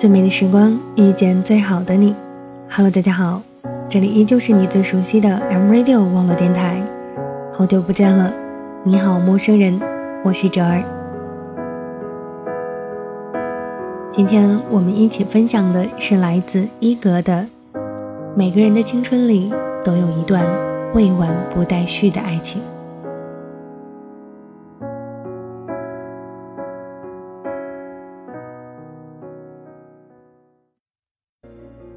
最美的时光，遇见最好的你。Hello，大家好，这里依旧是你最熟悉的 M Radio 网络电台。好久不见了，你好，陌生人，我是哲儿。今天我们一起分享的是来自一格的：每个人的青春里都有一段未完不待续的爱情。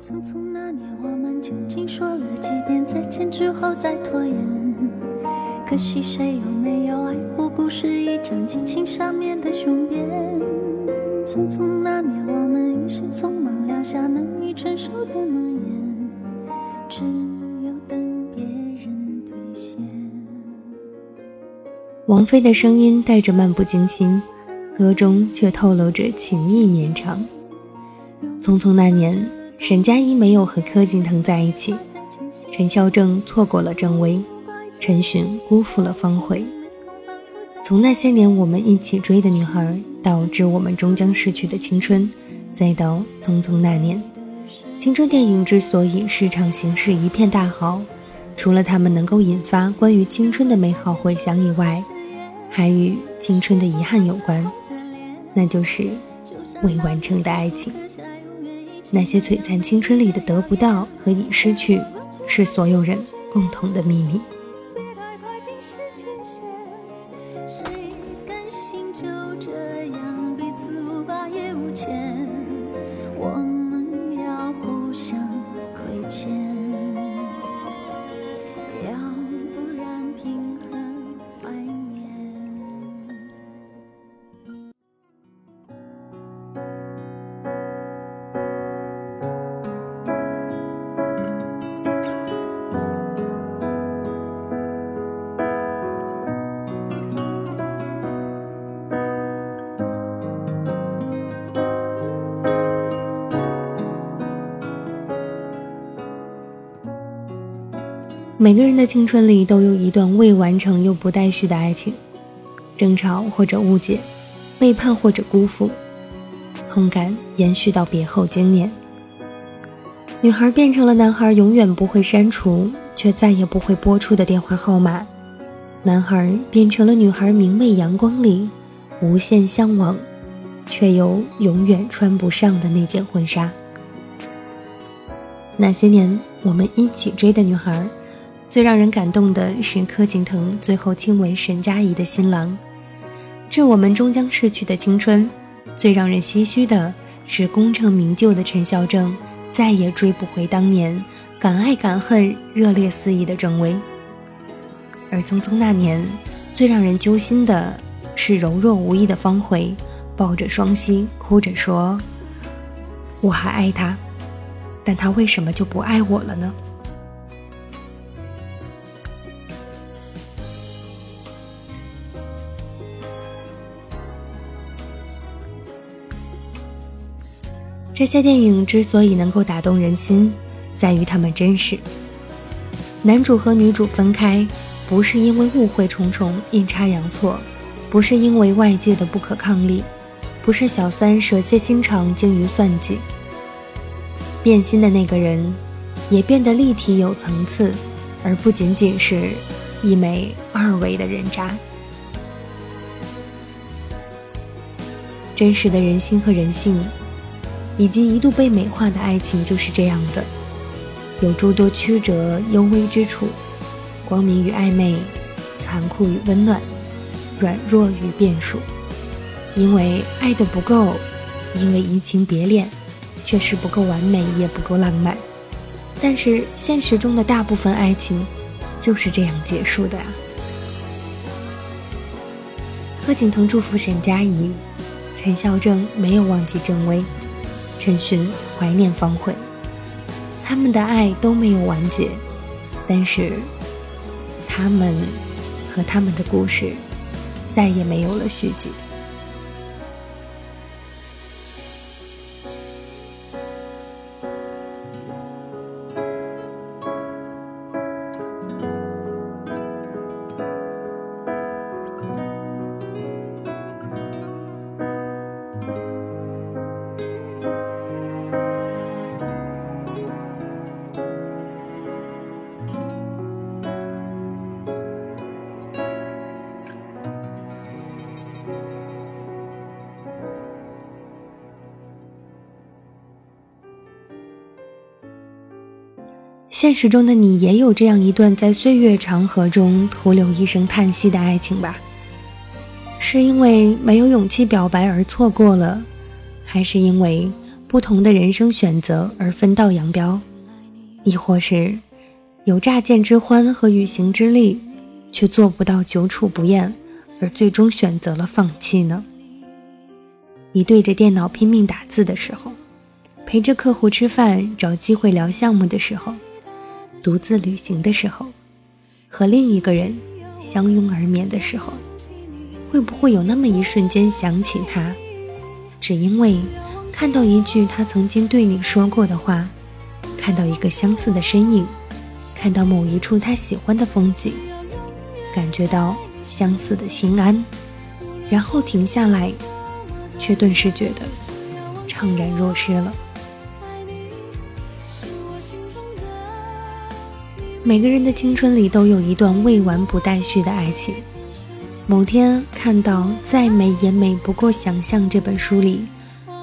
匆匆那年，我们究竟说了几遍再见之后再拖延？可惜谁有没有爱过，不是一张激情上面的雄辩。匆匆那年，我们一时匆忙撂下难以承受的诺言，只有等别人兑现。王菲的声音带着漫不经心，歌中却透露着情意绵长。匆匆那年。沈佳宜没有和柯景腾在一起，陈孝正错过了郑薇，陈寻辜负了方茴。从那些年我们一起追的女孩，到致我们终将逝去的青春，再到匆匆那年，青春电影之所以市场形势一片大好，除了他们能够引发关于青春的美好回想以外，还与青春的遗憾有关，那就是未完成的爱情。那些璀璨青春里的得不到和已失去，是所有人共同的秘密。每个人的青春里都有一段未完成又不待续的爱情，争吵或者误解，背叛或者辜负，痛感延续到别后经年。女孩变成了男孩永远不会删除却再也不会拨出的电话号码，男孩变成了女孩明媚阳光里无限向往却又永远穿不上的那件婚纱。那些年我们一起追的女孩。最让人感动的是柯景腾最后亲吻沈佳宜的新郎，致我们终将逝去的青春。最让人唏嘘的是功成名就的陈孝正再也追不回当年敢爱敢恨、热烈肆意的郑薇。而匆匆那年，最让人揪心的是柔弱无依的方茴抱着双膝哭着说：“我还爱他，但他为什么就不爱我了呢？”这些电影之所以能够打动人心，在于他们真实。男主和女主分开，不是因为误会重重、阴差阳错，不是因为外界的不可抗力，不是小三舍下心肠、精于算计。变心的那个人，也变得立体有层次，而不仅仅是一枚二维的人渣。真实的人心和人性。以及一度被美化的爱情就是这样的，有诸多曲折幽微之处，光明与暧昧，残酷与温暖，软弱与变数。因为爱的不够，因为移情别恋，确实不够完美，也不够浪漫。但是现实中的大部分爱情就是这样结束的啊。柯景腾祝福沈佳宜，陈孝正没有忘记郑薇。陈寻怀念方慧，他们的爱都没有完结，但是他们和他们的故事再也没有了续集。现实中的你也有这样一段在岁月长河中徒留一声叹息的爱情吧？是因为没有勇气表白而错过了，还是因为不同的人生选择而分道扬镳？亦或是有乍见之欢和与行之力，却做不到久处不厌，而最终选择了放弃呢？你对着电脑拼命打字的时候，陪着客户吃饭找机会聊项目的时候，独自旅行的时候，和另一个人相拥而眠的时候，会不会有那么一瞬间想起他，只因为看到一句他曾经对你说过的话？看到一个相似的身影，看到某一处他喜欢的风景，感觉到相似的心安，然后停下来，却顿时觉得怅然若失了。每个人的青春里都有一段未完不待续的爱情。某天看到《再美也美不过想象》这本书里，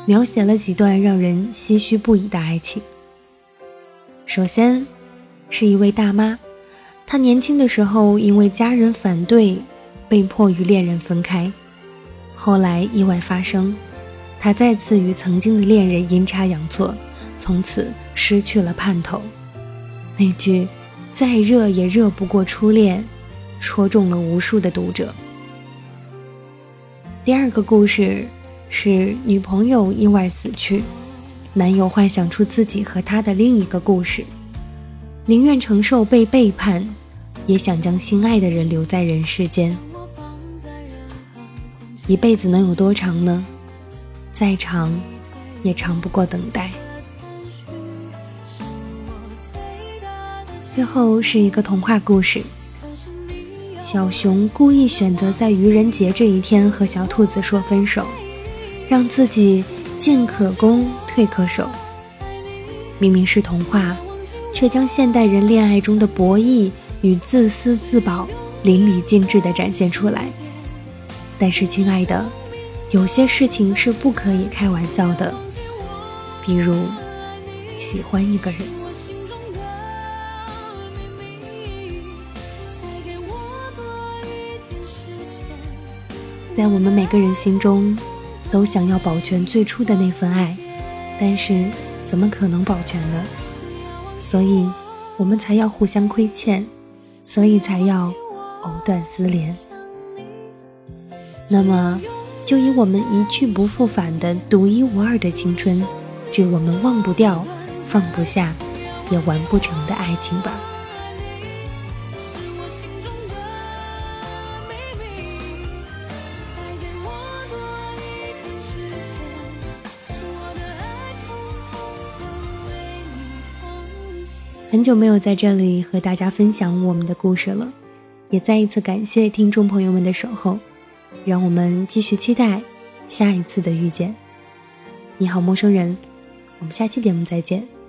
描写了几段让人唏嘘不已的爱情。首先，是一位大妈，她年轻的时候因为家人反对，被迫与恋人分开。后来意外发生，她再次与曾经的恋人阴差阳错，从此失去了盼头。那句“再热也热不过初恋”，戳中了无数的读者。第二个故事是女朋友意外死去。男友幻想出自己和她的另一个故事，宁愿承受被背叛，也想将心爱的人留在人世间。一辈子能有多长呢？再长，也长不过等待。最后是一个童话故事：小熊故意选择在愚人节这一天和小兔子说分手，让自己进可攻。退可守，明明是童话，却将现代人恋爱中的博弈与自私自保淋漓尽致地展现出来。但是，亲爱的，有些事情是不可以开玩笑的，比如喜欢一个人。在我们每个人心中，都想要保全最初的那份爱。但是，怎么可能保全呢？所以，我们才要互相亏欠，所以才要藕断丝连。那么，就以我们一去不复返的独一无二的青春，致我们忘不掉、放不下、也完不成的爱情吧。很久没有在这里和大家分享我们的故事了，也再一次感谢听众朋友们的守候，让我们继续期待下一次的遇见。你好，陌生人，我们下期节目再见。